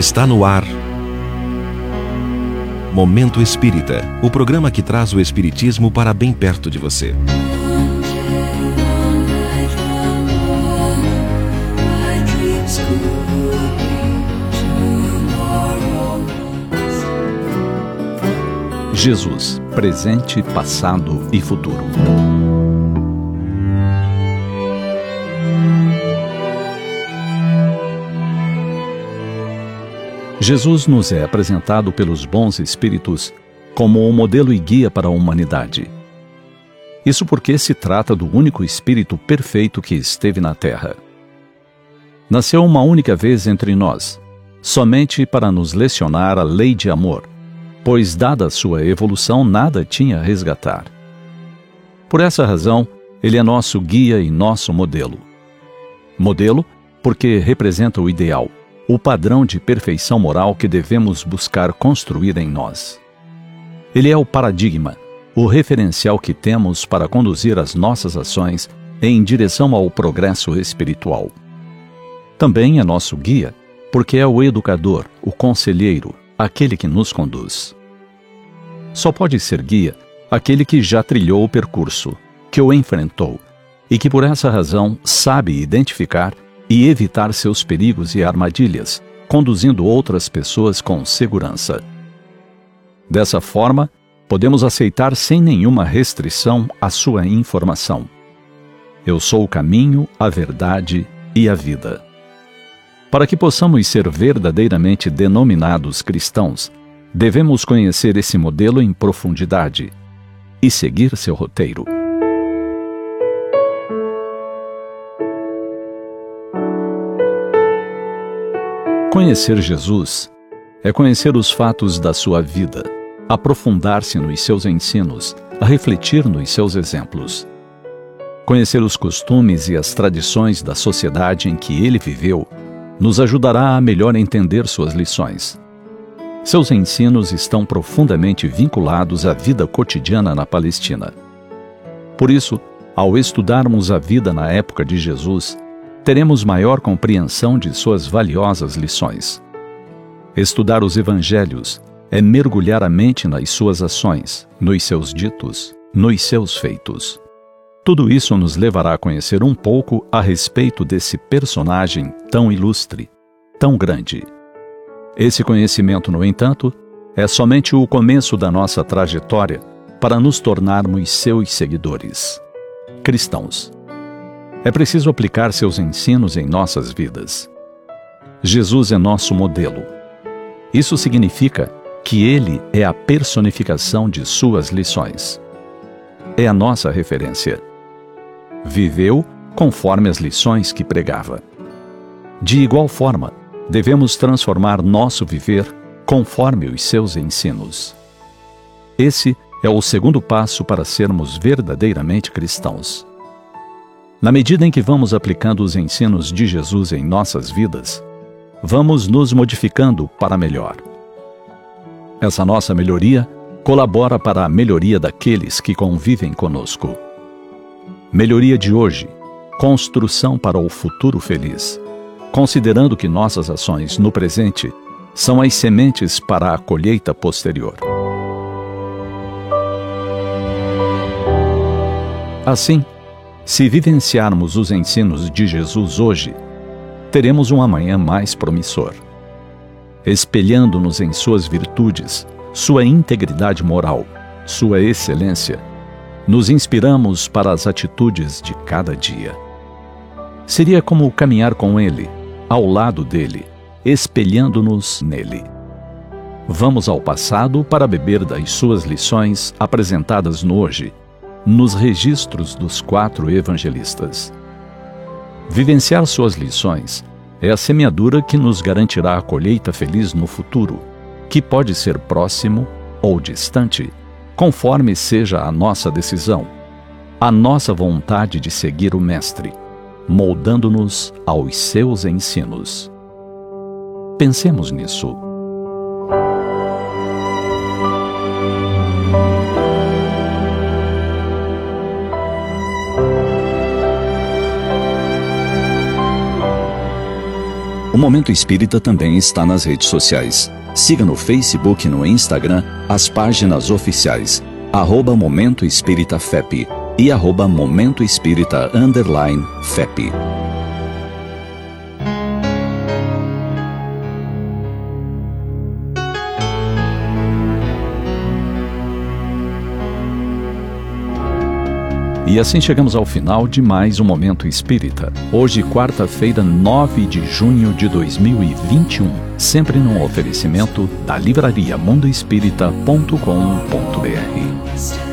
Está no ar. Momento Espírita o programa que traz o Espiritismo para bem perto de você. Jesus, presente, passado e futuro. Jesus nos é apresentado pelos bons espíritos como um modelo e guia para a humanidade. Isso porque se trata do único espírito perfeito que esteve na Terra. Nasceu uma única vez entre nós, somente para nos lecionar a lei de amor pois, dada a sua evolução, nada tinha a resgatar. Por essa razão, ele é nosso guia e nosso modelo. Modelo porque representa o ideal, o padrão de perfeição moral que devemos buscar construir em nós. Ele é o paradigma, o referencial que temos para conduzir as nossas ações em direção ao progresso espiritual. Também é nosso guia, porque é o educador, o conselheiro, aquele que nos conduz. Só pode ser guia aquele que já trilhou o percurso, que o enfrentou e que por essa razão sabe identificar e evitar seus perigos e armadilhas, conduzindo outras pessoas com segurança. Dessa forma, podemos aceitar sem nenhuma restrição a sua informação. Eu sou o caminho, a verdade e a vida. Para que possamos ser verdadeiramente denominados cristãos, devemos conhecer esse modelo em profundidade e seguir seu roteiro. Conhecer Jesus é conhecer os fatos da sua vida, aprofundar-se nos seus ensinos, a refletir nos seus exemplos. Conhecer os costumes e as tradições da sociedade em que ele viveu nos ajudará a melhor entender suas lições. Seus ensinos estão profundamente vinculados à vida cotidiana na Palestina. Por isso, ao estudarmos a vida na época de Jesus, teremos maior compreensão de suas valiosas lições. Estudar os evangelhos é mergulhar a mente nas suas ações, nos seus ditos, nos seus feitos. Tudo isso nos levará a conhecer um pouco a respeito desse personagem tão ilustre, tão grande. Esse conhecimento, no entanto, é somente o começo da nossa trajetória para nos tornarmos seus seguidores, cristãos. É preciso aplicar seus ensinos em nossas vidas. Jesus é nosso modelo. Isso significa que ele é a personificação de suas lições. É a nossa referência viveu conforme as lições que pregava. De igual forma, devemos transformar nosso viver conforme os seus ensinos. Esse é o segundo passo para sermos verdadeiramente cristãos. Na medida em que vamos aplicando os ensinos de Jesus em nossas vidas, vamos nos modificando para melhor. Essa nossa melhoria colabora para a melhoria daqueles que convivem conosco. Melhoria de hoje, construção para o futuro feliz, considerando que nossas ações no presente são as sementes para a colheita posterior. Assim, se vivenciarmos os ensinos de Jesus hoje, teremos um amanhã mais promissor. Espelhando-nos em suas virtudes, sua integridade moral, sua excelência, nos inspiramos para as atitudes de cada dia. Seria como caminhar com Ele, ao lado dele, espelhando-nos nele. Vamos ao passado para beber das suas lições apresentadas no hoje, nos registros dos quatro evangelistas. Vivenciar suas lições é a semeadura que nos garantirá a colheita feliz no futuro, que pode ser próximo ou distante conforme seja a nossa decisão, a nossa vontade de seguir o Mestre, moldando-nos aos seus ensinos. Pensemos nisso. Momento Espírita também está nas redes sociais. Siga no Facebook e no Instagram as páginas oficiais arroba Momento Espírita FEP e arroba Momento Espírita Underline FEP. E assim chegamos ao final de mais um Momento Espírita. Hoje, quarta-feira, 9 de junho de 2021. Sempre num oferecimento da livraria mundoespírita.com.br.